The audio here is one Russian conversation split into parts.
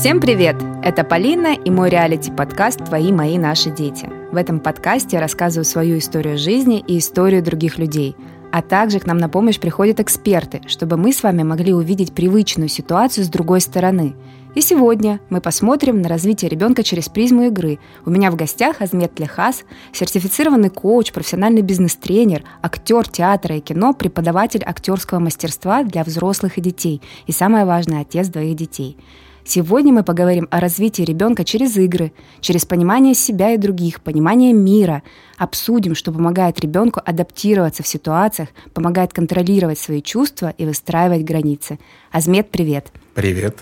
Всем привет! Это Полина и мой реалити-подкаст «Твои, мои, наши дети». В этом подкасте я рассказываю свою историю жизни и историю других людей. А также к нам на помощь приходят эксперты, чтобы мы с вами могли увидеть привычную ситуацию с другой стороны. И сегодня мы посмотрим на развитие ребенка через призму игры. У меня в гостях Азмет Лехас, сертифицированный коуч, профессиональный бизнес-тренер, актер театра и кино, преподаватель актерского мастерства для взрослых и детей и, самое важное, отец двоих детей – Сегодня мы поговорим о развитии ребенка через игры, через понимание себя и других, понимание мира. Обсудим, что помогает ребенку адаптироваться в ситуациях, помогает контролировать свои чувства и выстраивать границы. Азмет, привет. Привет.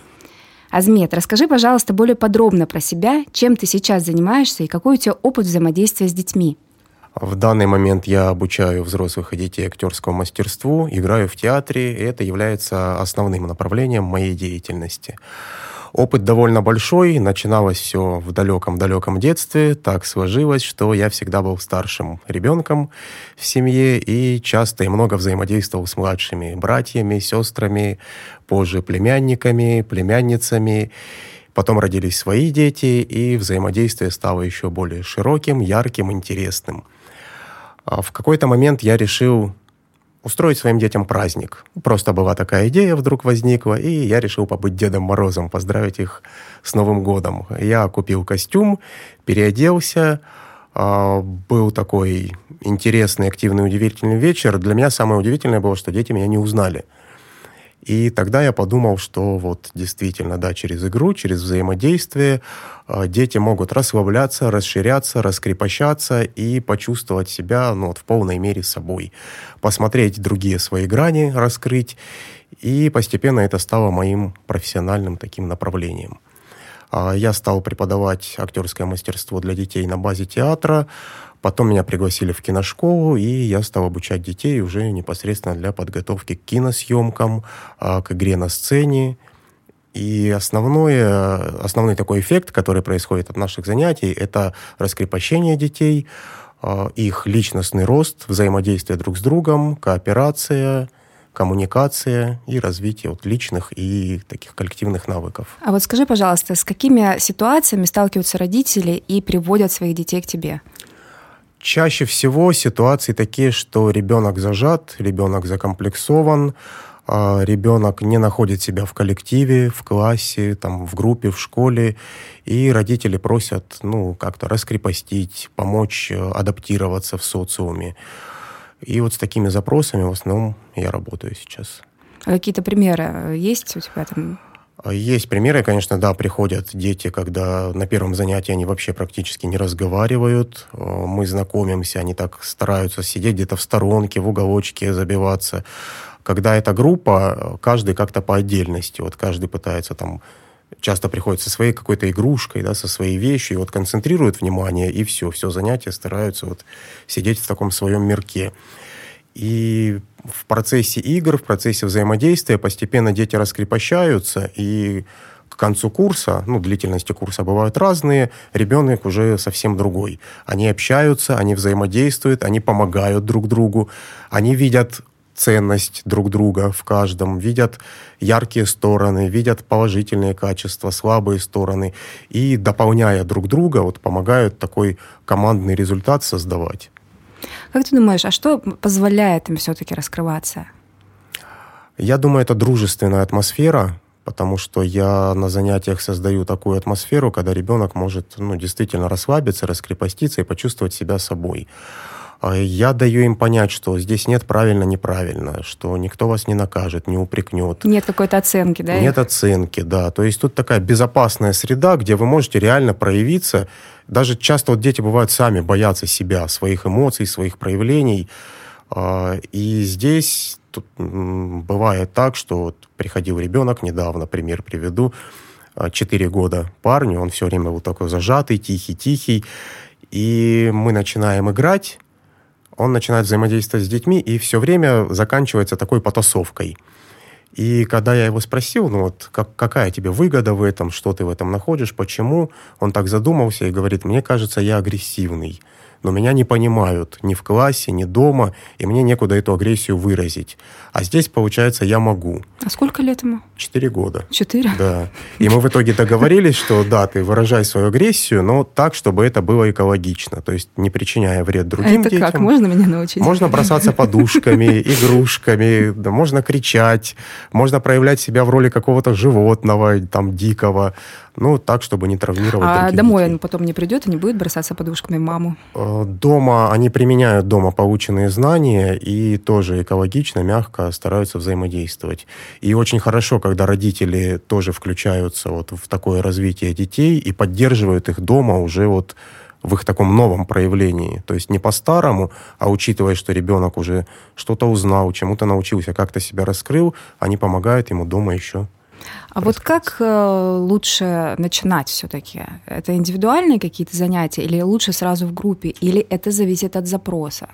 Азмет, расскажи, пожалуйста, более подробно про себя, чем ты сейчас занимаешься и какой у тебя опыт взаимодействия с детьми. В данный момент я обучаю взрослых и детей актерскому мастерству, играю в театре, и это является основным направлением моей деятельности. Опыт довольно большой, начиналось все в далеком-далеком детстве. Так сложилось, что я всегда был старшим ребенком в семье и часто и много взаимодействовал с младшими братьями, сестрами, позже племянниками, племянницами. Потом родились свои дети, и взаимодействие стало еще более широким, ярким, интересным. А в какой-то момент я решил устроить своим детям праздник. Просто была такая идея, вдруг возникла, и я решил побыть Дедом Морозом, поздравить их с Новым годом. Я купил костюм, переоделся, а, был такой интересный, активный, удивительный вечер. Для меня самое удивительное было, что дети меня не узнали – и тогда я подумал, что вот действительно, да, через игру, через взаимодействие э, дети могут расслабляться, расширяться, раскрепощаться и почувствовать себя ну, вот, в полной мере собой. Посмотреть другие свои грани, раскрыть. И постепенно это стало моим профессиональным таким направлением. А я стал преподавать актерское мастерство для детей на базе театра. Потом меня пригласили в киношколу, и я стал обучать детей уже непосредственно для подготовки к киносъемкам, а, к игре на сцене. И основное, основной такой эффект, который происходит от наших занятий, это раскрепощение детей, а, их личностный рост, взаимодействие друг с другом, кооперация, коммуникация и развитие вот личных и таких коллективных навыков. А вот скажи, пожалуйста, с какими ситуациями сталкиваются родители и приводят своих детей к тебе? Чаще всего ситуации такие, что ребенок зажат, ребенок закомплексован, а ребенок не находит себя в коллективе, в классе, там, в группе, в школе, и родители просят ну, как-то раскрепостить, помочь э, адаптироваться в социуме. И вот с такими запросами в основном я работаю сейчас. А какие-то примеры есть у тебя там? Есть примеры, конечно, да, приходят дети, когда на первом занятии они вообще практически не разговаривают. Э, мы знакомимся, они так стараются сидеть где-то в сторонке, в уголочке, забиваться. Когда это группа, каждый как-то по отдельности. Вот каждый пытается там часто приходит со своей какой-то игрушкой, да, со своей вещью, и вот концентрируют внимание, и все, все занятия стараются вот сидеть в таком своем мирке. И в процессе игр, в процессе взаимодействия постепенно дети раскрепощаются, и к концу курса, ну, длительности курса бывают разные, ребенок уже совсем другой. Они общаются, они взаимодействуют, они помогают друг другу, они видят ценность друг друга в каждом, видят яркие стороны, видят положительные качества, слабые стороны, и, дополняя друг друга, вот, помогают такой командный результат создавать. Как ты думаешь, а что позволяет им все-таки раскрываться? Я думаю, это дружественная атмосфера, потому что я на занятиях создаю такую атмосферу, когда ребенок может ну, действительно расслабиться, раскрепоститься и почувствовать себя собой. А я даю им понять, что здесь нет правильно-неправильно, что никто вас не накажет, не упрекнет. Нет какой-то оценки, да? Нет оценки, да. То есть тут такая безопасная среда, где вы можете реально проявиться. Даже часто вот дети бывают сами боятся себя, своих эмоций, своих проявлений. А, и здесь тут бывает так, что вот приходил ребенок недавно, пример приведу, 4 а, года парню, он все время был такой зажатый, тихий-тихий, и мы начинаем играть, он начинает взаимодействовать с детьми, и все время заканчивается такой потасовкой. И когда я его спросил, ну вот, как, какая тебе выгода в этом, что ты в этом находишь, почему, он так задумался и говорит, мне кажется, я агрессивный. Но меня не понимают ни в классе, ни дома, и мне некуда эту агрессию выразить. А здесь, получается, я могу. А сколько лет ему? Четыре года. Четыре? Да. И мы в итоге договорились, что да, ты выражай свою агрессию, но так, чтобы это было экологично, то есть не причиняя вред другим а это детям. как? Можно меня научить? Можно бросаться подушками, игрушками, да, можно кричать, можно проявлять себя в роли какого-то животного, там, дикого, ну, так, чтобы не травмировать А домой детей. он потом не придет и не будет бросаться подушками в маму? Э, Дома они применяют дома полученные знания и тоже экологично, мягко стараются взаимодействовать. И очень хорошо, когда родители тоже включаются вот в такое развитие детей и поддерживают их дома уже вот в их таком новом проявлении. То есть не по-старому, а учитывая, что ребенок уже что-то узнал, чему-то научился, как-то себя раскрыл, они помогают ему дома еще а вот как э, лучше начинать все-таки? Это индивидуальные какие-то занятия или лучше сразу в группе? Или это зависит от запроса?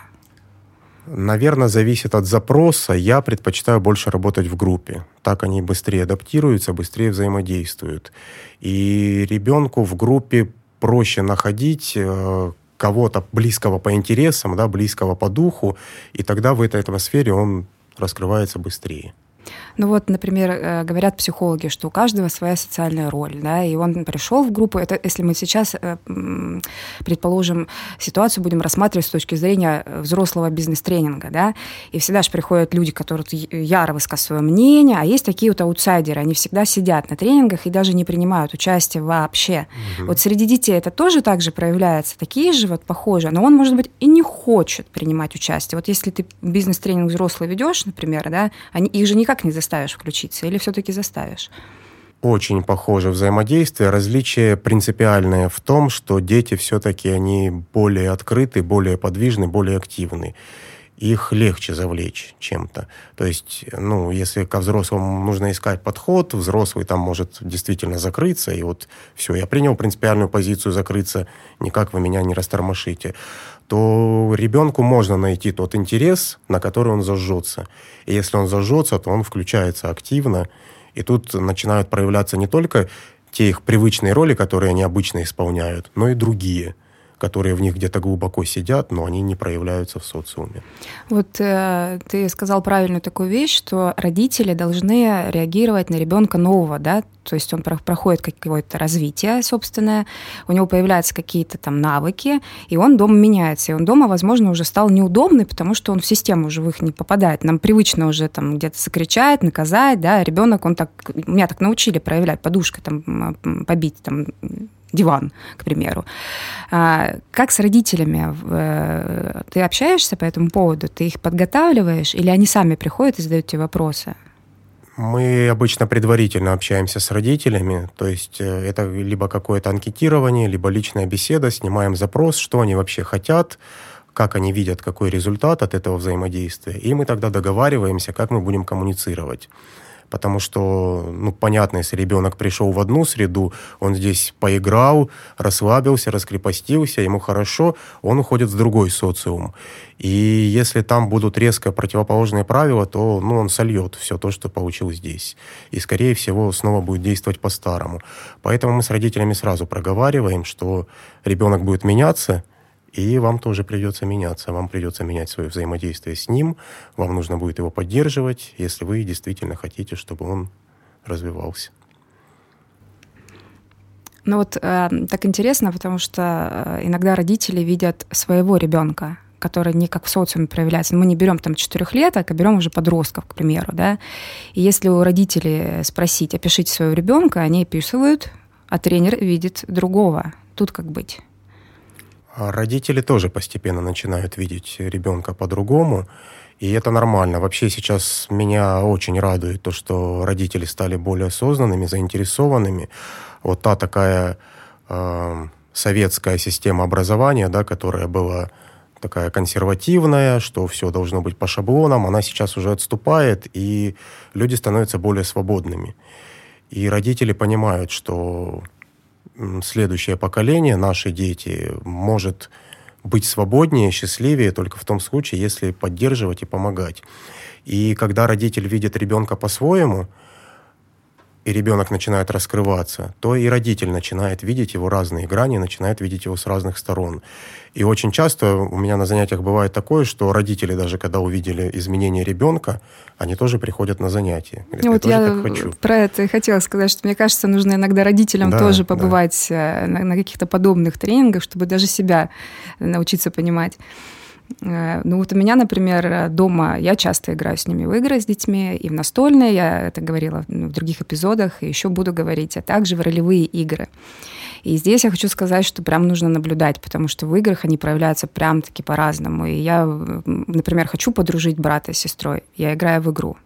Наверное, зависит от запроса. Я предпочитаю больше работать в группе. Так они быстрее адаптируются, быстрее взаимодействуют. И ребенку в группе проще находить э, кого-то близкого по интересам, да, близкого по духу, и тогда в этой атмосфере он раскрывается быстрее. Ну вот, например, э, говорят психологи, что у каждого своя социальная роль, да, и он пришел в группу, это если мы сейчас, э, предположим, ситуацию будем рассматривать с точки зрения взрослого бизнес-тренинга, да, и всегда же приходят люди, которые яро высказывают свое мнение, а есть такие вот аутсайдеры, они всегда сидят на тренингах и даже не принимают участие вообще. Угу. Вот среди детей это тоже так же проявляется, такие же вот похожие, но он, может быть, и не хочет принимать участие. Вот если ты бизнес-тренинг взрослый ведешь, например, да, они, их же никак не заставишь включиться или все-таки заставишь? Очень похоже взаимодействие. Различие принципиальное в том, что дети все-таки они более открыты, более подвижны, более активны. Их легче завлечь чем-то. То есть, ну, если ко взрослому нужно искать подход, взрослый там может действительно закрыться, и вот все, я принял принципиальную позицию закрыться, никак вы меня не растормошите то ребенку можно найти тот интерес, на который он зажжется. И если он зажжется, то он включается активно. И тут начинают проявляться не только те их привычные роли, которые они обычно исполняют, но и другие – которые в них где-то глубоко сидят, но они не проявляются в социуме. Вот э, ты сказал правильную такую вещь, что родители должны реагировать на ребенка нового, да, то есть он проходит какое-то развитие собственное, у него появляются какие-то там навыки, и он дома меняется, и он дома, возможно, уже стал неудобный, потому что он в систему живых не попадает. Нам привычно уже там где-то закричать, наказать, да, ребенок, он так, меня так научили проявлять подушкой, там, побить, там, диван, к примеру. А, как с родителями? Э, ты общаешься по этому поводу? Ты их подготавливаешь? Или они сами приходят и задают тебе вопросы? Мы обычно предварительно общаемся с родителями, то есть э, это либо какое-то анкетирование, либо личная беседа, снимаем запрос, что они вообще хотят, как они видят, какой результат от этого взаимодействия, и мы тогда договариваемся, как мы будем коммуницировать потому что, ну, понятно, если ребенок пришел в одну среду, он здесь поиграл, расслабился, раскрепостился, ему хорошо, он уходит в другой социум. И если там будут резко противоположные правила, то ну, он сольет все то, что получил здесь. И, скорее всего, снова будет действовать по-старому. Поэтому мы с родителями сразу проговариваем, что ребенок будет меняться – и вам тоже придется меняться. Вам придется менять свое взаимодействие с ним. Вам нужно будет его поддерживать, если вы действительно хотите, чтобы он развивался. Ну вот э, так интересно, потому что э, иногда родители видят своего ребенка, который не как в социуме проявляется. Мы не берем там четырехлеток, а берем уже подростков, к примеру, да. И если у родителей спросить, опишите своего ребенка, они описывают, а тренер видит другого. Тут как быть? А родители тоже постепенно начинают видеть ребенка по-другому, и это нормально. Вообще сейчас меня очень радует то, что родители стали более осознанными, заинтересованными. Вот та такая э, советская система образования, да, которая была такая консервативная, что все должно быть по шаблонам, она сейчас уже отступает, и люди становятся более свободными. И родители понимают, что следующее поколение, наши дети, может быть свободнее, счастливее только в том случае, если поддерживать и помогать. И когда родитель видит ребенка по-своему, и ребенок начинает раскрываться, то и родитель начинает видеть его разные грани, начинает видеть его с разных сторон. И очень часто у меня на занятиях бывает такое, что родители даже когда увидели изменения ребенка, они тоже приходят на занятия. Говорят, вот я, я хочу. про это и хотела сказать, что мне кажется, нужно иногда родителям да, тоже побывать да. Э, на, на каких-то подобных тренингах, чтобы даже себя научиться понимать. Э, ну вот у меня, например, дома я часто играю с ними в игры с детьми, и в настольные, я это говорила в других эпизодах, и еще буду говорить, а также в ролевые игры. И здесь я хочу сказать, что прям нужно наблюдать, потому что в играх они проявляются прям-таки по-разному. И я, например, хочу подружить брата с сестрой, я играю в игру.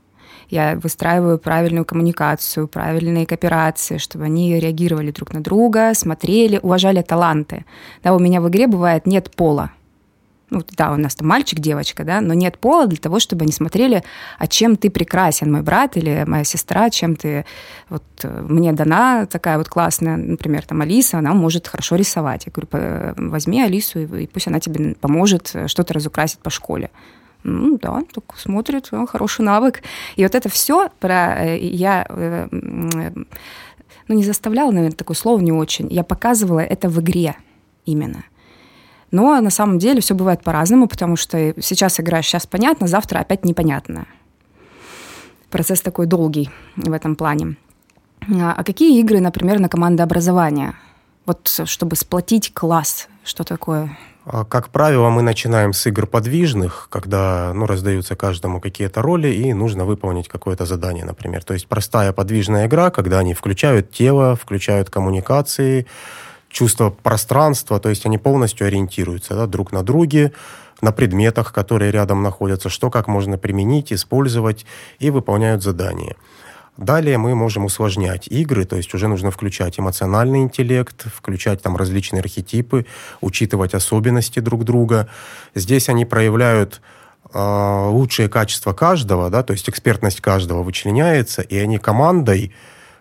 Я выстраиваю правильную коммуникацию, правильные кооперации, чтобы они реагировали друг на друга, смотрели, уважали таланты. Да, у меня в игре бывает нет пола ну, да, у нас там мальчик, девочка, да, но нет пола для того, чтобы они смотрели, а чем ты прекрасен, мой брат или моя сестра, чем ты, вот э, мне дана такая вот классная, например, там Алиса, она может хорошо рисовать. Я говорю, возьми Алису, и пусть она тебе поможет что-то разукрасить по школе. Ну да, так смотрит, хороший навык. И вот это все про э, я э, ну, не заставляла, наверное, такое слово не очень. Я показывала это в игре именно. Но на самом деле все бывает по-разному, потому что сейчас играешь, сейчас понятно, завтра опять непонятно. Процесс такой долгий в этом плане. А, а какие игры, например, на командообразование? Вот чтобы сплотить класс, что такое? А, как правило, мы начинаем с игр подвижных, когда ну, раздаются каждому какие-то роли, и нужно выполнить какое-то задание, например. То есть простая подвижная игра, когда они включают тело, включают коммуникации, чувство пространства, то есть они полностью ориентируются да, друг на друге, на предметах, которые рядом находятся, что как можно применить, использовать, и выполняют задания. Далее мы можем усложнять игры, то есть уже нужно включать эмоциональный интеллект, включать там различные архетипы, учитывать особенности друг друга. Здесь они проявляют э, лучшие качества каждого, да, то есть экспертность каждого вычленяется, и они командой,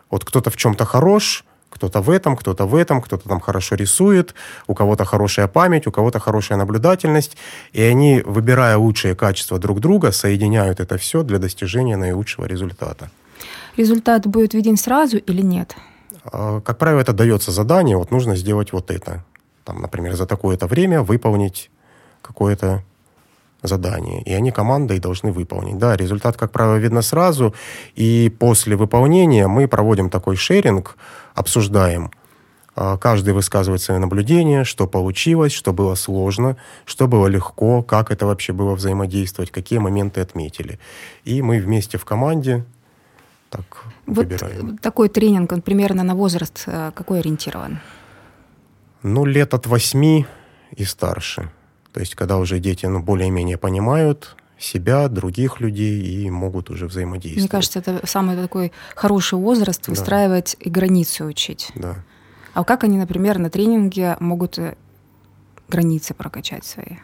вот кто-то в чем-то хорош, кто-то в этом, кто-то в этом, кто-то там хорошо рисует, у кого-то хорошая память, у кого-то хорошая наблюдательность. И они, выбирая лучшие качества друг друга, соединяют это все для достижения наилучшего результата. Результат будет виден сразу или нет? А, как правило, это дается задание, вот нужно сделать вот это. Там, например, за такое-то время выполнить какое-то задание, и они командой должны выполнить. Да, результат, как правило, видно сразу, и после выполнения мы проводим такой шеринг, обсуждаем, а, каждый высказывает свои наблюдения, что получилось, что было сложно, что было легко, как это вообще было взаимодействовать, какие моменты отметили. И мы вместе в команде так вот выбираем. Такой тренинг, он примерно на возраст э, какой ориентирован? Ну, лет от восьми и старше. То есть, когда уже дети ну, более-менее понимают себя, других людей и могут уже взаимодействовать. Мне кажется, это самый такой хороший возраст выстраивать да. и границы учить. Да. А как они, например, на тренинге могут э, границы прокачать свои?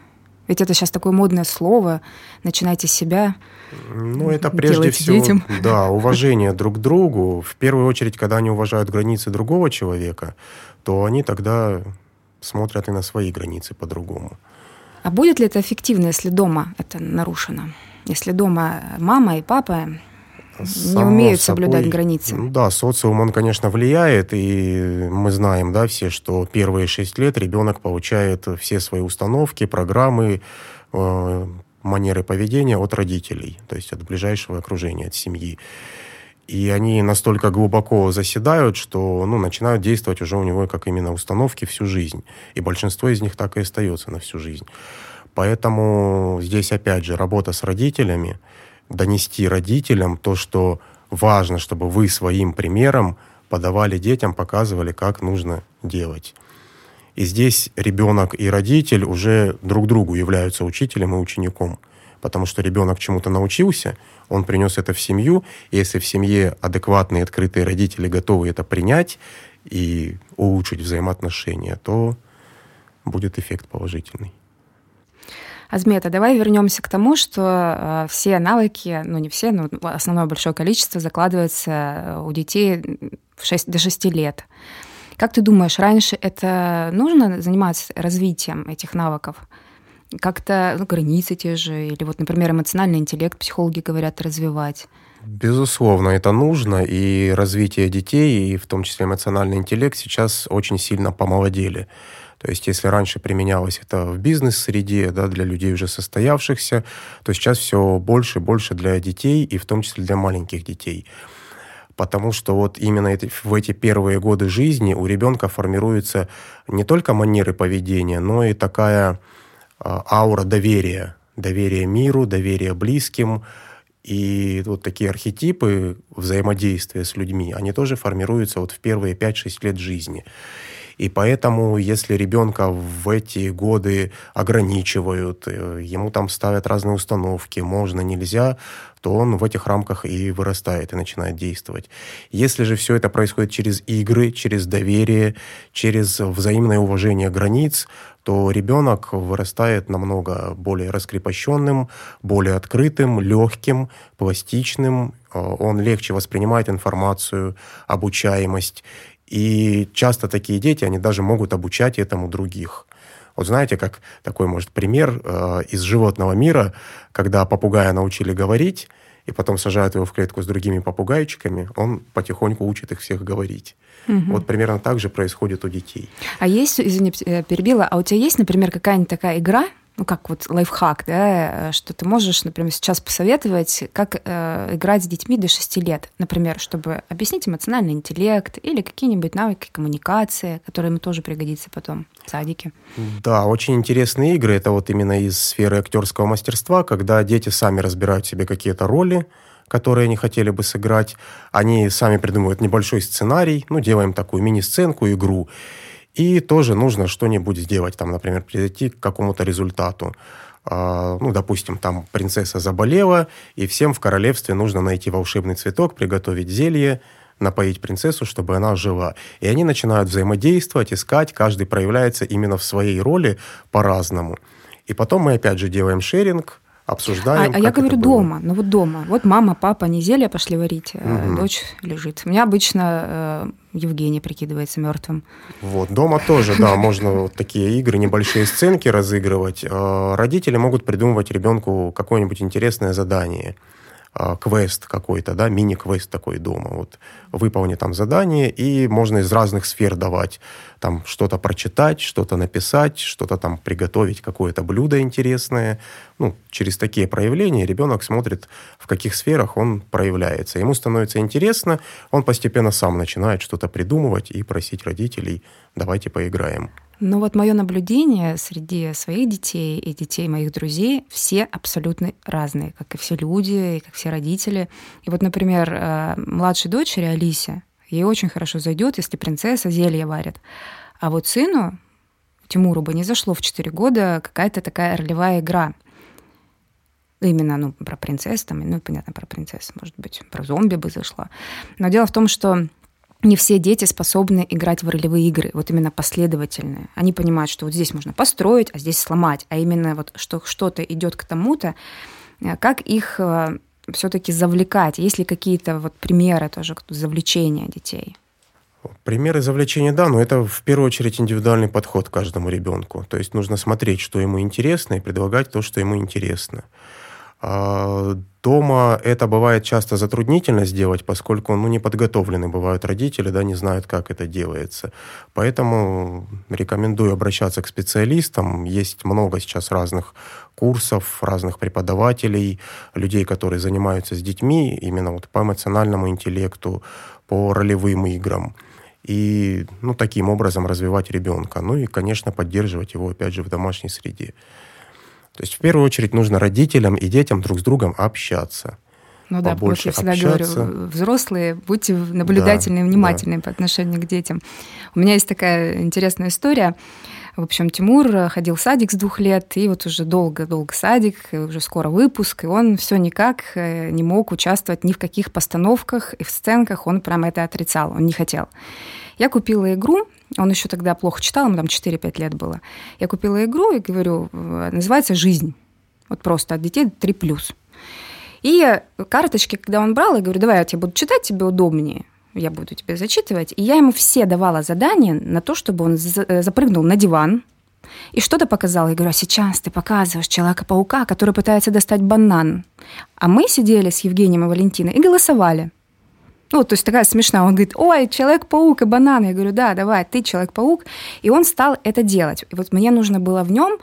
Ведь это сейчас такое модное слово. Начинайте с себя. Ну, это прежде всего, детям. да, уважение друг к другу. В первую очередь, когда они уважают границы другого человека, то они тогда смотрят и на свои границы по-другому. А будет ли это эффективно, если дома это нарушено? Если дома мама и папа Само не умеют собой, соблюдать границы. Да, социум, он, конечно, влияет, и мы знаем, да, все, что первые шесть лет ребенок получает все свои установки, программы, э, манеры поведения от родителей, то есть от ближайшего окружения, от семьи. И они настолько глубоко заседают, что ну, начинают действовать уже у него как именно установки всю жизнь. И большинство из них так и остается на всю жизнь. Поэтому здесь, опять же, работа с родителями, донести родителям то, что важно, чтобы вы своим примером подавали детям, показывали, как нужно делать. И здесь ребенок и родитель уже друг другу являются учителем и учеником потому что ребенок чему-то научился, он принес это в семью, и если в семье адекватные, открытые родители готовы это принять и улучшить взаимоотношения, то будет эффект положительный. Азмета, давай вернемся к тому, что э, все навыки, ну не все, но основное большое количество закладывается у детей в 6, до 6 лет. Как ты думаешь, раньше это нужно заниматься развитием этих навыков? Как-то ну, границы те же, или вот, например, эмоциональный интеллект, психологи говорят, развивать? Безусловно, это нужно, и развитие детей, и в том числе эмоциональный интеллект сейчас очень сильно помолодели. То есть, если раньше применялось это в бизнес-среде, да, для людей уже состоявшихся, то сейчас все больше и больше для детей, и в том числе для маленьких детей. Потому что вот именно в эти первые годы жизни у ребенка формируются не только манеры поведения, но и такая аура доверия. Доверия миру, доверия близким. И вот такие архетипы взаимодействия с людьми, они тоже формируются вот в первые 5-6 лет жизни. И поэтому, если ребенка в эти годы ограничивают, э, ему там ставят разные установки, можно, нельзя, то он в этих рамках и вырастает, и начинает действовать. Если же все это происходит через игры, через доверие, через взаимное уважение границ, то ребенок вырастает намного более раскрепощенным, более открытым, легким, пластичным. Э, он легче воспринимает информацию, обучаемость. И часто такие дети, они даже могут обучать этому других. Вот знаете, как такой, может, пример э, из животного мира, когда попугая научили говорить, и потом сажают его в клетку с другими попугайчиками, он потихоньку учит их всех говорить. Угу. Вот примерно так же происходит у детей. А есть, извини, э, перебила, а у тебя есть, например, какая-нибудь такая игра, ну, как вот лайфхак, да, что ты можешь, например, сейчас посоветовать, как э, играть с детьми до 6 лет, например, чтобы объяснить эмоциональный интеллект или какие-нибудь навыки коммуникации, которые им тоже пригодятся потом в садике. Да, очень интересные игры. Это вот именно из сферы актерского мастерства, когда дети сами разбирают себе какие-то роли, которые они хотели бы сыграть. Они сами придумывают небольшой сценарий, ну, делаем такую мини-сценку, игру. И тоже нужно что-нибудь сделать, там, например, прийти к какому-то результату. А, ну, допустим, там принцесса заболела, и всем в королевстве нужно найти волшебный цветок, приготовить зелье, напоить принцессу, чтобы она жила. И они начинают взаимодействовать, искать, каждый проявляется именно в своей роли по-разному. И потом мы опять же делаем шеринг, обсуждаем. А, а я говорю дома, ну вот дома. Вот мама, папа не зелье пошли варить, угу. дочь лежит. У меня обычно э, Евгений прикидывается мертвым. Вот дома тоже, да, можно вот такие игры, небольшие сценки разыгрывать. Э, родители могут придумывать ребенку какое-нибудь интересное задание. А, квест какой-то, да, мини-квест такой дома. Вот выполни там задание, и можно из разных сфер давать. Там что-то прочитать, что-то написать, что-то там приготовить, какое-то блюдо интересное. Ну, через такие проявления ребенок смотрит, в каких сферах он проявляется. Ему становится интересно, он постепенно сам начинает что-то придумывать и просить родителей, давайте поиграем. Но вот мое наблюдение среди своих детей и детей моих друзей, все абсолютно разные, как и все люди, и как все родители. И вот, например, э, младшей дочери Алисе, ей очень хорошо зайдет, если принцесса зелье варит. А вот сыну, Тимуру бы не зашло в 4 года какая-то такая ролевая игра. Именно, ну, про принцесс, там, ну, понятно, про принцесс, может быть, про зомби бы зашла. Но дело в том, что не все дети способны играть в ролевые игры, вот именно последовательные. Они понимают, что вот здесь можно построить, а здесь сломать, а именно вот что что-то идет к тому-то, э, как их э, все-таки завлекать? Есть ли какие-то вот примеры тоже завлечения детей? Примеры завлечения, да, но это в первую очередь индивидуальный подход к каждому ребенку. То есть нужно смотреть, что ему интересно, и предлагать то, что ему интересно. А, дома это бывает часто затруднительно сделать, поскольку ну, не подготовлены бывают родители, да, не знают, как это делается. Поэтому рекомендую обращаться к специалистам. Есть много сейчас разных курсов, разных преподавателей, людей, которые занимаются с детьми именно вот по эмоциональному интеллекту, по ролевым играм. И ну, таким образом развивать ребенка. Ну и, конечно, поддерживать его, опять же, в домашней среде. То есть в первую очередь нужно родителям и детям друг с другом общаться. Ну да, вот я всегда общаться. говорю, взрослые, будьте наблюдательны да, внимательны да. по отношению к детям. У меня есть такая интересная история. В общем, Тимур ходил в садик с двух лет, и вот уже долго-долго садик, и уже скоро выпуск, и он все никак э, не мог участвовать ни в каких постановках и в сценках, он прямо это отрицал, он не хотел. Я купила игру, он еще тогда плохо читал, ему там 4-5 лет было. Я купила игру и говорю, называется «Жизнь». Вот просто от детей 3+. И карточки, когда он брал, я говорю, давай я тебе буду читать, тебе удобнее я буду тебе зачитывать. И я ему все давала задания на то, чтобы он запрыгнул на диван, и что-то показал. Я говорю, а сейчас ты показываешь Человека-паука, который пытается достать банан. А мы сидели с Евгением и Валентиной и голосовали. Ну, то есть такая смешная. Он говорит, ой, Человек-паук и банан. Я говорю, да, давай, ты Человек-паук. И он стал это делать. И вот мне нужно было в нем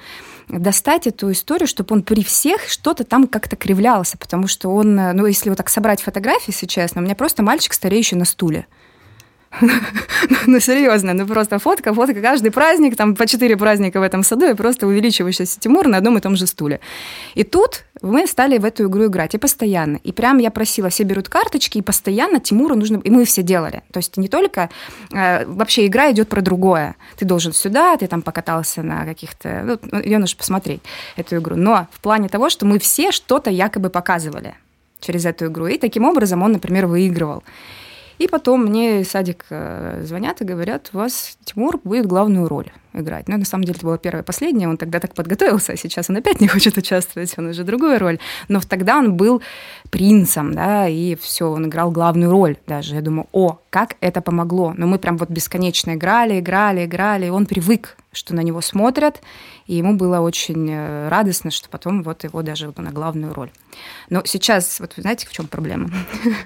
достать эту историю, чтобы он при всех что-то там как-то кривлялся, потому что он, ну, если вот так собрать фотографии, если честно, у меня просто мальчик стареющий на стуле. Ну, серьезно, ну просто фотка, фотка, каждый праздник, там по четыре праздника в этом саду, и просто увеличивающийся Тимур на одном и том же стуле. И тут мы стали в эту игру играть, и постоянно. И прям я просила, все берут карточки, и постоянно Тимуру нужно... И мы все делали. То есть не только... Э, вообще игра идет про другое. Ты должен сюда, ты там покатался на каких-то... Ну, ее нужно посмотреть, эту игру. Но в плане того, что мы все что-то якобы показывали через эту игру. И таким образом он, например, выигрывал. И потом мне садик э, звонят и говорят, у вас Тимур будет главную роль играть. Ну, на самом деле, это было первое и последнее. Он тогда так подготовился, а сейчас он опять не хочет участвовать, он уже другую роль. Но тогда он был принцем, да, и все, он играл главную роль даже. Я думаю, о, как это помогло. Но мы прям вот бесконечно играли, играли, играли, и он привык, что на него смотрят, и ему было очень э, радостно, что потом вот его даже на главную роль. Но сейчас, вот вы знаете, в чем проблема?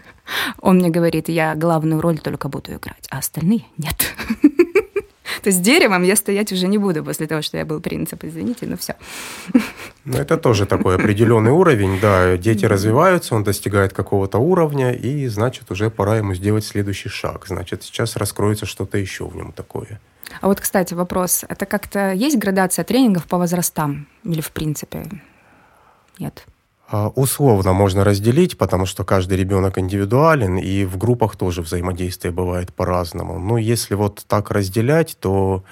Он мне говорит, я главную роль только буду играть, а остальные нет. То есть деревом я стоять уже не буду после того, что я был принцип, извините, но все. Ну, это тоже такой определенный уровень, да. Дети развиваются, он достигает какого-то уровня, и, значит, уже пора ему сделать следующий шаг. Значит, сейчас раскроется что-то еще в нем такое. А вот, кстати, вопрос. Это как-то есть градация тренингов по возрастам? Или в принципе нет? А, условно можно разделить, потому что каждый ребенок индивидуален, и в группах тоже взаимодействие бывает по-разному. Но если вот так разделять, то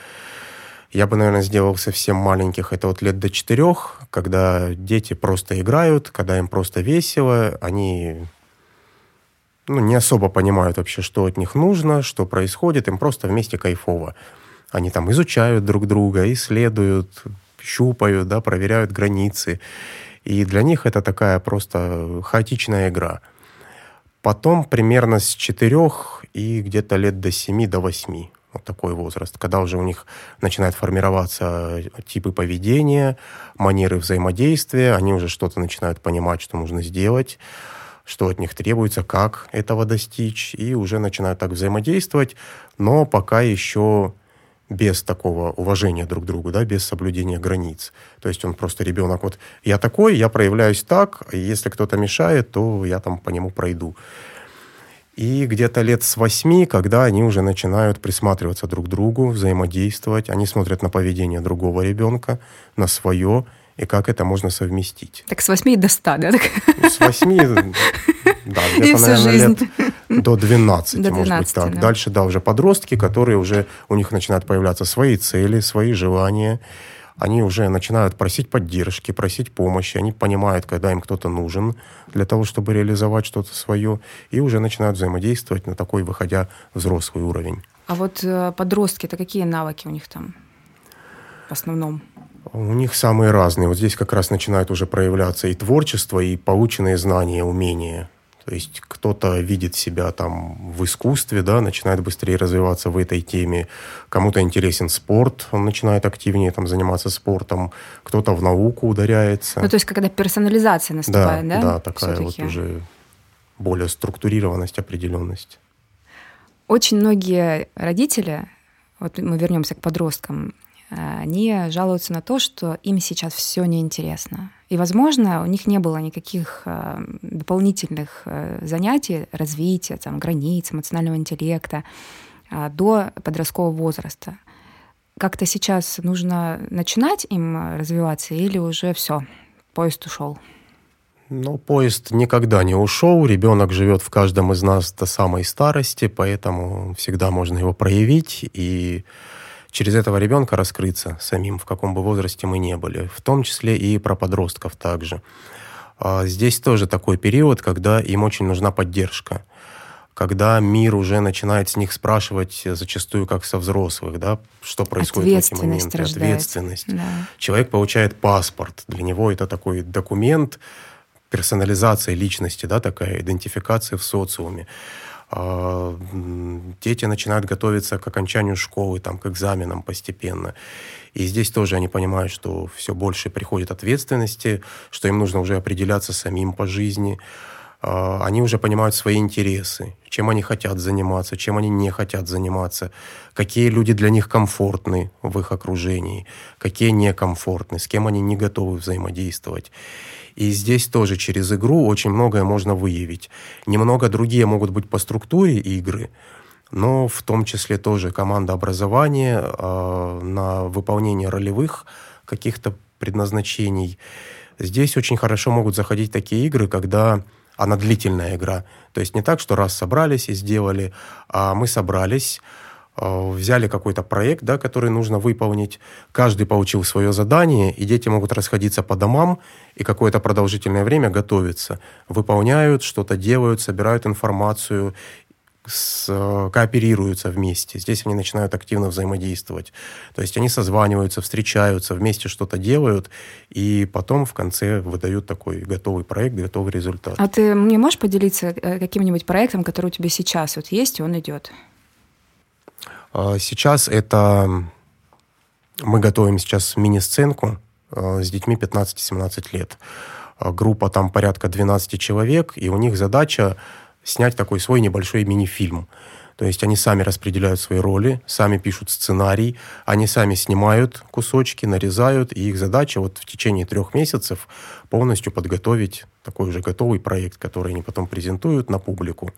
я бы, наверное, сделал совсем маленьких, это вот лет до четырех, когда дети просто играют, когда им просто весело, они ну, не особо понимают вообще, что от них нужно, что происходит, им просто вместе кайфово. Они там изучают друг друга, исследуют, щупают, да, проверяют границы. И для них это такая просто хаотичная игра. Потом примерно с 4 и где-то лет до 7, до 8 вот такой возраст, когда уже у них начинают формироваться типы поведения, манеры взаимодействия, они уже что-то начинают понимать, что нужно сделать, что от них требуется, как этого достичь, и уже начинают так взаимодействовать, но пока еще без такого уважения друг к другу, да, без соблюдения границ. То есть он просто ребенок, вот я такой, я проявляюсь так, если кто-то мешает, то я там по нему пройду. И где-то лет с восьми, когда они уже начинают присматриваться друг к другу, взаимодействовать, они смотрят на поведение другого ребенка, на свое, и как это можно совместить. Так с восьми до ста, да? Ну, с восьми, да, где-то, наверное, лет до 12, до 12 может быть так. Да. Дальше, да, уже подростки, которые уже, у них начинают появляться свои цели, свои желания. Они уже начинают просить поддержки, просить помощи. Они понимают, когда им кто-то нужен для того, чтобы реализовать что-то свое. И уже начинают взаимодействовать на такой, выходя взрослый уровень. А вот э, подростки, это какие навыки у них там в основном? У них самые разные. Вот здесь как раз начинает уже проявляться и творчество, и полученные знания, умения. То есть кто-то видит себя там в искусстве, да, начинает быстрее развиваться в этой теме. Кому-то интересен спорт, он начинает активнее там заниматься спортом. Кто-то в науку ударяется. Ну, то есть когда персонализация наступает, да? Да, да такая вот уже более структурированность, определенность. Очень многие родители, вот мы вернемся к подросткам, Э, они жалуются на то, что им сейчас все неинтересно. И, возможно, у них не было никаких э, дополнительных э, занятий, развития, там, границ, эмоционального интеллекта до подросткового возраста. Как-то сейчас нужно начинать им развиваться или уже все, поезд ушел? Ну, поезд никогда не ушел. Ребенок живет в каждом из нас до самой старости, поэтому всегда можно его проявить и через этого ребенка раскрыться самим, в каком бы возрасте мы не были, в том числе и про подростков также. А, здесь тоже такой период, когда им очень нужна поддержка, когда мир уже начинает с них спрашивать зачастую как со взрослых, да, что происходит в эти моменты, рождается. ответственность. Да. Человек получает паспорт, для него это такой документ персонализации личности, да, такая идентификация в социуме. А, дети начинают готовиться к окончанию школы, там, к экзаменам постепенно. И здесь тоже они понимают, что все больше приходит ответственности, что им нужно уже определяться самим по жизни. А, они уже понимают свои интересы, чем они хотят заниматься, чем они не хотят заниматься, какие люди для них комфортны в их окружении, какие некомфортны, с кем они не готовы взаимодействовать. И здесь тоже через игру очень многое можно выявить. Немного другие могут быть по структуре игры, но в том числе тоже команда образования э, на выполнение ролевых каких-то предназначений. Здесь очень хорошо могут заходить такие игры, когда она длительная игра. То есть не так, что раз собрались и сделали, а мы собрались, Э, взяли какой-то проект, да, который нужно выполнить, каждый получил свое задание, и дети могут расходиться по домам и какое-то продолжительное время готовиться, выполняют, что-то делают, собирают информацию, с, э, кооперируются вместе. Здесь они начинают активно взаимодействовать. То есть они созваниваются, встречаются, вместе что-то делают, и потом в конце выдают такой готовый проект, готовый результат. А ты мне можешь поделиться э, каким-нибудь проектом, который у тебя сейчас вот есть, и он идет? А, сейчас это... Мы готовим сейчас мини-сценку а, с детьми 15-17 лет. Группа там порядка 12 человек, и у них задача снять такой свой небольшой мини-фильм. То есть они сами распределяют свои роли, сами пишут сценарий, они сами снимают кусочки, нарезают, и их задача вот в течение трех месяцев полностью подготовить такой уже готовый проект, который они потом презентуют на публику.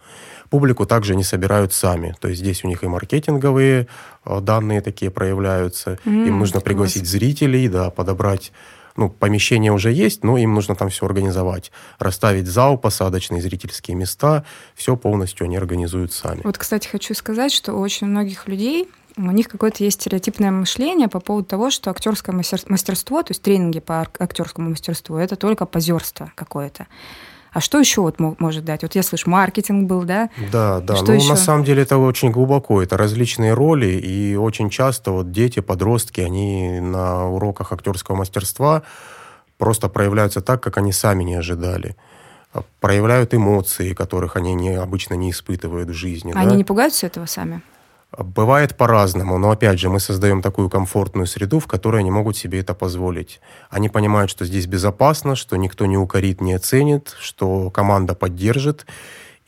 Публику также они собирают сами. То есть здесь у них и маркетинговые э, данные такие проявляются. Mm, Им нужно пригласить класс. зрителей, да, подобрать ну, помещение уже есть, но им нужно там все организовать. Расставить зал, посадочные зрительские места, все полностью они организуют сами. Вот, кстати, хочу сказать, что у очень многих людей у них какое-то есть стереотипное мышление по поводу того, что актерское мастерство, то есть тренинги по актерскому мастерству, это только позерство какое-то. А что еще вот может дать? Вот я слышу, маркетинг был, да? Да, да. Что ну, еще? на самом деле это очень глубоко. Это различные роли, и очень часто вот дети, подростки, они на уроках актерского мастерства просто проявляются так, как они сами не ожидали а проявляют эмоции, которых они не, обычно не испытывают в жизни. Они да? не пугаются этого сами? Бывает по-разному, но опять же мы создаем такую комфортную среду, в которой они могут себе это позволить. Они понимают, что здесь безопасно, что никто не укорит, не оценит, что команда поддержит.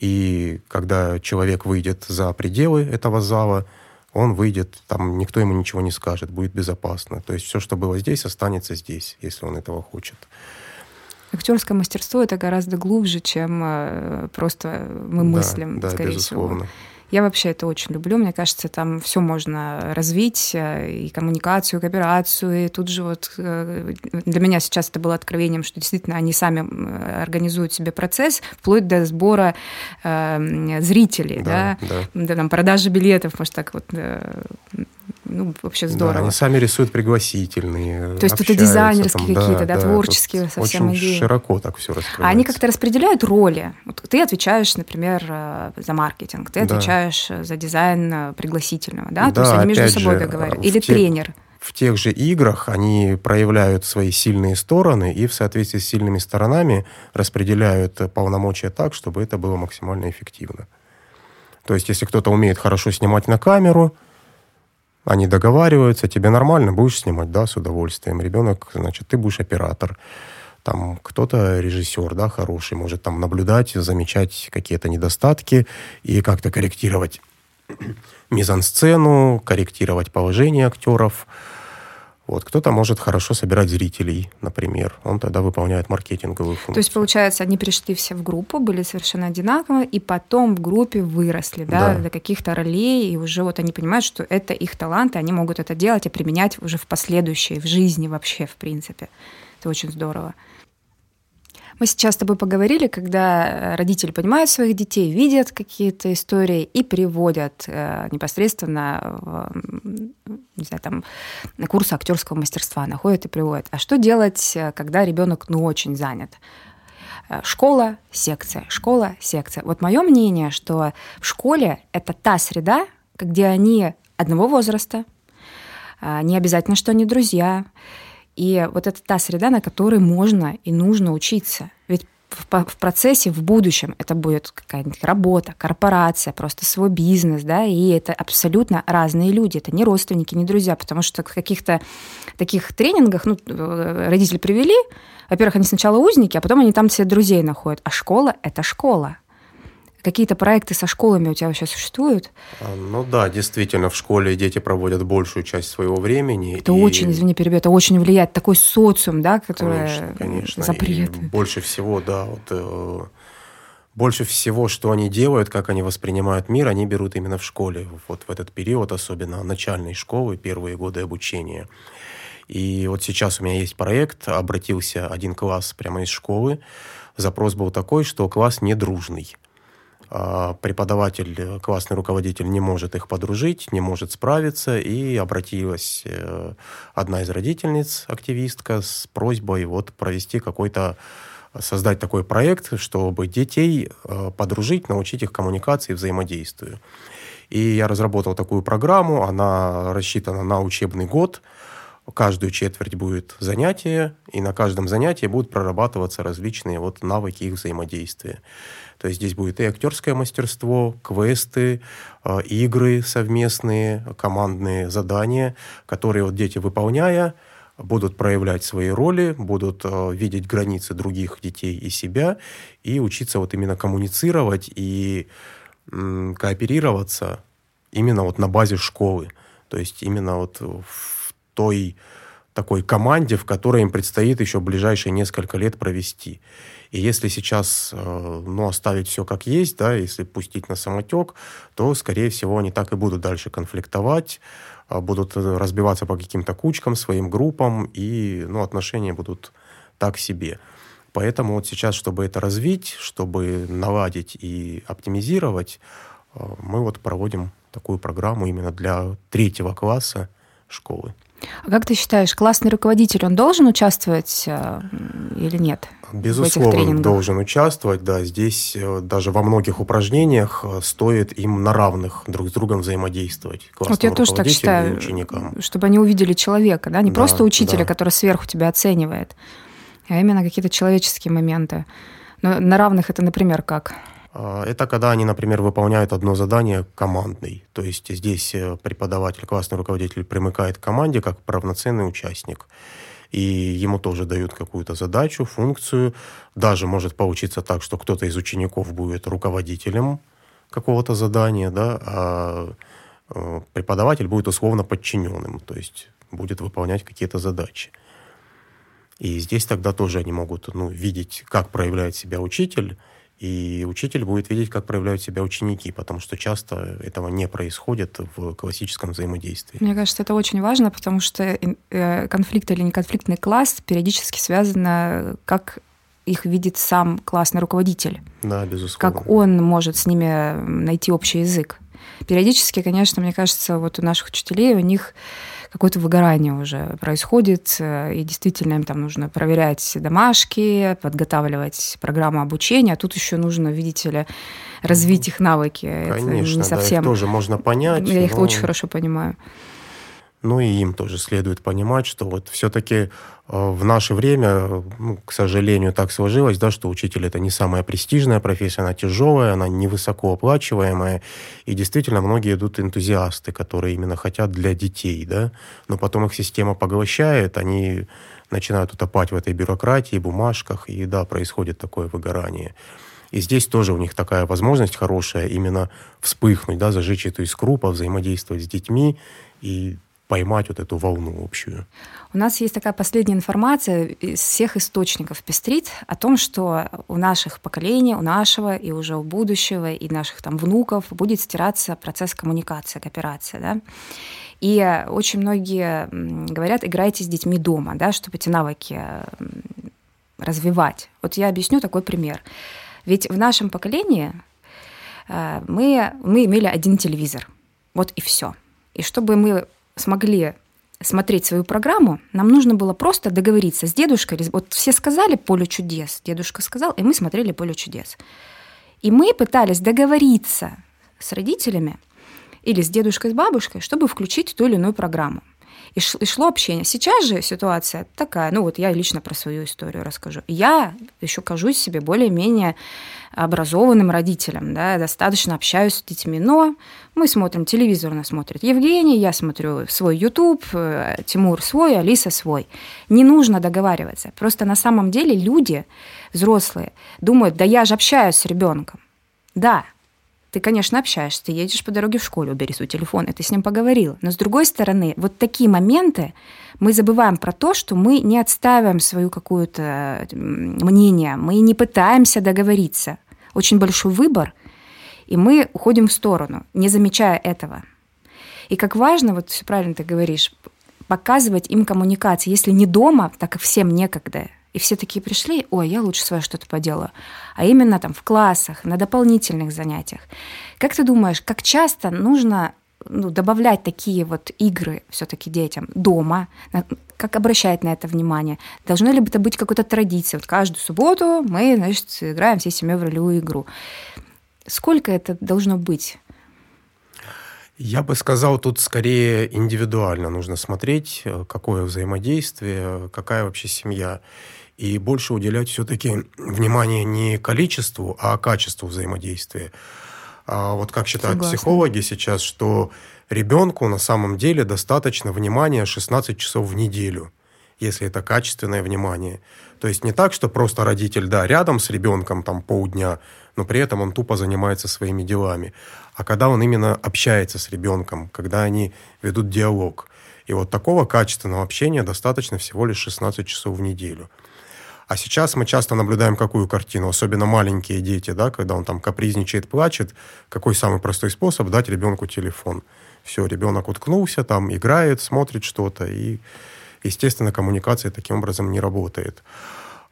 И когда человек выйдет за пределы этого зала, он выйдет, там никто ему ничего не скажет, будет безопасно. То есть все, что было здесь, останется здесь, если он этого хочет. Актерское мастерство это гораздо глубже, чем э, просто мы мыслим, да, да, скорее безусловно. всего. Я вообще это очень люблю. Мне кажется, там все можно развить, э, и коммуникацию, и кооперацию. И тут же вот э, для меня сейчас это было откровением, что действительно они сами организуют себе процесс, вплоть до сбора э, зрителей, да, да, да. До, там, продажи билетов, может, так вот э, ну, вообще здорово. Да, они сами рисуют пригласительные. То есть тут и дизайнерские какие-то, да, да, творческие совсем очень идеи. широко так все раскрывается. А они как-то распределяют роли. Вот ты отвечаешь, например, э, за маркетинг, ты отвечаешь да. за дизайн э, пригласительного, да? да То есть они между собой же, договаривают. Или те... тренер в тех же играх они проявляют свои сильные стороны и в соответствии с сильными сторонами распределяют полномочия так, чтобы это было максимально эффективно. То есть, если кто-то умеет хорошо снимать на камеру, они договариваются, тебе нормально, будешь снимать, да, с удовольствием. Ребенок, значит, ты будешь оператор. Там кто-то режиссер, да, хороший, может там наблюдать, замечать какие-то недостатки и как-то корректировать мизансцену, корректировать положение актеров, вот, кто-то может хорошо собирать зрителей, например. Он тогда выполняет маркетинговую функцию. То есть, получается, они пришли все в группу, были совершенно одинаковые, и потом в группе выросли да, да. до каких-то ролей, и уже вот они понимают, что это их талант, и они могут это делать и применять уже в последующей, в жизни вообще, в принципе. Это очень здорово. Мы сейчас с тобой поговорили, когда родители понимают своих детей, видят какие-то истории и приводят э, непосредственно в, не знаю, там, на курсы актерского мастерства, находят и приводят. А что делать, э, когда ребенок ну, очень занят? Э, школа, секция, школа, секция. Вот мое мнение, что в школе это та среда, где они одного возраста, э, не обязательно, что они друзья, и вот это та среда, на которой можно и нужно учиться. Ведь в, процессе, в будущем это будет какая-нибудь работа, корпорация, просто свой бизнес, да, и это абсолютно разные люди, это не родственники, не друзья, потому что в каких-то таких тренингах, ну, э, родители привели, во-первых, они сначала узники, а потом они там себе друзей находят, а школа – это школа, Какие-то проекты со школами у тебя вообще существуют? А, ну да, действительно, в школе дети проводят большую часть своего времени. Это и... очень, извини, перебью, это очень влияет. Такой социум, да, который конечно, конечно. запреты. И больше всего, да, вот, э, больше всего, что они делают, как они воспринимают мир, они берут именно в школе. Вот в этот период, особенно начальной школы, первые годы обучения. И вот сейчас у меня есть проект, обратился один класс прямо из школы. Запрос был такой, что класс недружный. А, преподаватель, классный руководитель не может их подружить, не может справиться, и обратилась э, одна из родительниц, активистка, с просьбой вот провести какой-то создать такой проект, чтобы детей э, подружить, научить их коммуникации и взаимодействию. И я разработал такую программу, она рассчитана на учебный год. Каждую четверть будет занятие, и на каждом занятии будут прорабатываться различные вот навыки их взаимодействия. То есть здесь будет и актерское мастерство, квесты, э, игры совместные, командные задания, которые вот дети, выполняя, будут проявлять свои роли, будут э, видеть границы других детей и себя, и учиться вот именно коммуницировать и кооперироваться именно вот на базе школы. То есть именно вот в той такой команде, в которой им предстоит еще ближайшие несколько лет провести. И если сейчас э, ну, оставить все как есть, да, если пустить на самотек, то, скорее всего, они так и будут дальше конфликтовать, а, будут э, разбиваться по каким-то кучкам, своим группам, и ну, отношения будут так себе. Поэтому вот сейчас, чтобы это развить, чтобы наладить и оптимизировать, э, мы вот проводим такую программу именно для третьего класса школы. А как ты считаешь, классный руководитель, он должен участвовать э, или нет? Безусловно, должен участвовать, да. Здесь э, даже во многих упражнениях э, стоит им на равных друг с другом взаимодействовать. Вот я тоже так считаю, ученикам. чтобы они увидели человека, да, не да, просто учителя, да. который сверху тебя оценивает, а именно какие-то человеческие моменты. Но на равных это, например, как? А, это когда они, например, выполняют одно задание командный. То есть здесь э, преподаватель, классный руководитель примыкает к команде как равноценный участник. И ему тоже дают какую-то задачу, функцию. Даже может получиться так, что кто-то из учеников будет руководителем какого-то задания, да, а э, преподаватель будет условно подчиненным, то есть будет выполнять какие-то задачи. И здесь тогда тоже они могут ну, видеть, как проявляет себя учитель, и учитель будет видеть, как проявляют себя ученики, потому что часто этого не происходит в классическом взаимодействии. Мне кажется, это очень важно, потому что э, конфликт или неконфликтный класс периодически связан, как их видит сам классный руководитель. Да, безусловно. Как он может с ними найти общий язык. Периодически, конечно, мне кажется, вот у наших учителей, у них какое-то выгорание уже происходит, э, и действительно им там нужно проверять домашки, подготавливать программу обучения, а тут еще нужно, видите ли, развить их навыки. Конечно, Это не совсем... да, их тоже можно понять. Я но... их очень хорошо понимаю. Ну и им тоже следует понимать, что вот все-таки э, в наше время, ну, к сожалению, так сложилось, да, что учитель это не самая престижная профессия, она тяжелая, она невысоко оплачиваемая, и действительно многие идут энтузиасты, которые именно хотят для детей, да, но потом их система поглощает, они начинают утопать в этой бюрократии, бумажках, и да, происходит такое выгорание. И здесь тоже у них такая возможность хорошая именно вспыхнуть, да, зажечь эту искру, взаимодействовать с детьми. И поймать вот эту волну общую. У нас есть такая последняя информация из всех источников пестрит о том, что у наших поколений, у нашего и уже у будущего, и наших там внуков будет стираться процесс коммуникации, кооперации, да. И очень многие говорят, играйте с детьми дома, да, чтобы эти навыки развивать. Вот я объясню такой пример. Ведь в нашем поколении э, мы, мы имели один телевизор. Вот и все. И чтобы мы смогли смотреть свою программу, нам нужно было просто договориться с дедушкой. Вот все сказали «Поле чудес», дедушка сказал, и мы смотрели «Поле чудес». И мы пытались договориться с родителями или с дедушкой, с бабушкой, чтобы включить ту или иную программу. И, шло общение. Сейчас же ситуация такая, ну вот я лично про свою историю расскажу. Я еще кажусь себе более-менее образованным родителем, да, достаточно общаюсь с детьми, но мы смотрим, телевизор нас смотрит Евгений, я смотрю свой YouTube, э, Тимур свой, Алиса свой. Не нужно договариваться. Просто на самом деле люди, взрослые, думают, да я же общаюсь с ребенком. Да, ты, конечно, общаешься, ты едешь по дороге в школу, убери свой телефон, и ты с ним поговорил. Но с другой стороны, вот такие моменты мы забываем про то, что мы не отставим свою какую-то мнение, мы не пытаемся договориться. Очень большой выбор, и мы уходим в сторону, не замечая этого. И как важно, вот все правильно ты говоришь, показывать им коммуникации, если не дома, так как всем некогда, и все такие пришли, ой, я лучше свое что-то поделаю. А именно там в классах, на дополнительных занятиях. Как ты думаешь, как часто нужно ну, добавлять такие вот игры все-таки детям дома, как обращать на это внимание? Должно ли это быть какой-то традицией? Вот каждую субботу мы, значит, играем всей семьей в ролевую игру. Сколько это должно быть? Я бы сказал, тут скорее индивидуально нужно смотреть, э, какое взаимодействие, какая вообще семья. И больше уделять все-таки внимание не количеству, а качеству взаимодействия. А вот как считают Согласна. психологи сейчас, что ребенку на самом деле достаточно внимания 16 часов в неделю, если это качественное внимание. То есть не так, что просто родитель, да, рядом с ребенком там полдня, но при этом он тупо занимается своими делами а когда он именно общается с ребенком, когда они ведут диалог. И вот такого качественного общения достаточно всего лишь 16 часов в неделю. А сейчас мы часто наблюдаем какую картину, особенно маленькие дети, да, когда он там капризничает, плачет, какой самый простой способ дать ребенку телефон. Все, ребенок уткнулся, там играет, смотрит что-то, и, естественно, коммуникация таким образом не работает.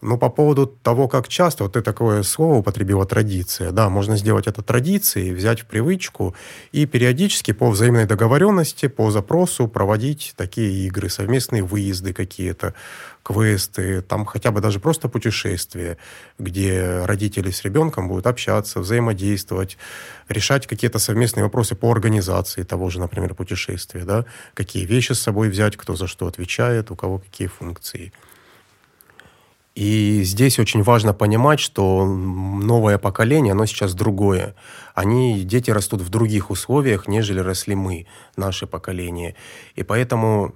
Но по поводу того, как часто, вот ты такое слово употребила традиция, да, можно сделать это традицией, взять в привычку и периодически по взаимной договоренности, по запросу проводить такие игры, совместные выезды какие-то, квесты, там хотя бы даже просто путешествия, где родители с ребенком будут общаться, взаимодействовать, решать какие-то совместные вопросы по организации того же, например, путешествия, да, какие вещи с собой взять, кто за что отвечает, у кого какие функции. И здесь очень важно понимать, что новое поколение, оно сейчас другое. Они, дети растут в других условиях, нежели росли мы, наше поколение. И поэтому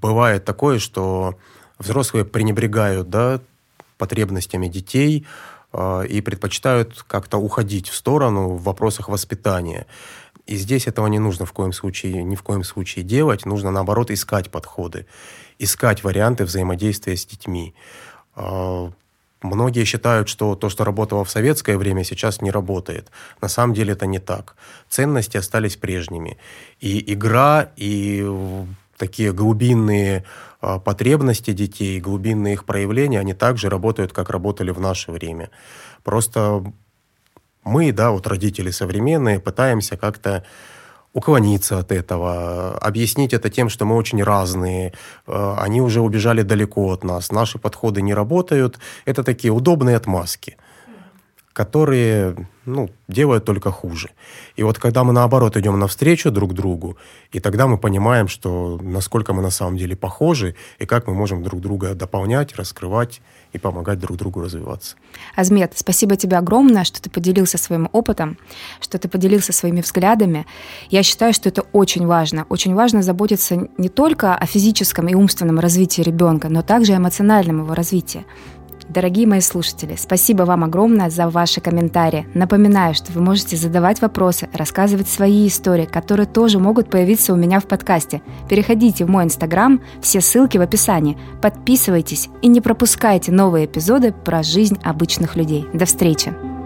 бывает такое, что взрослые пренебрегают да, потребностями детей э, и предпочитают как-то уходить в сторону в вопросах воспитания. И здесь этого не нужно в коем случае, ни в коем случае делать. Нужно, наоборот, искать подходы, искать варианты взаимодействия с детьми. А, многие считают, что то, что работало в советское время, сейчас не работает. На самом деле это не так. Ценности остались прежними. И игра, и такие глубинные а, потребности детей, глубинные их проявления, они также работают, как работали в наше время. Просто мы, да, вот родители современные, пытаемся как-то уклониться от этого, объяснить это тем, что мы очень разные, э, они уже убежали далеко от нас, наши подходы не работают. Это такие удобные отмазки, которые ну, делают только хуже. И вот когда мы, наоборот, идем навстречу друг другу, и тогда мы понимаем, что насколько мы на самом деле похожи, и как мы можем друг друга дополнять, раскрывать и помогать друг другу развиваться. Азмет, спасибо тебе огромное, что ты поделился своим опытом, что ты поделился своими взглядами. Я считаю, что это очень важно. Очень важно заботиться не только о физическом и умственном развитии ребенка, но также о эмоциональном его развитии. Дорогие мои слушатели, спасибо вам огромное за ваши комментарии. Напоминаю, что вы можете задавать вопросы, рассказывать свои истории, которые тоже могут появиться у меня в подкасте. Переходите в мой инстаграм, все ссылки в описании. Подписывайтесь и не пропускайте новые эпизоды про жизнь обычных людей. До встречи!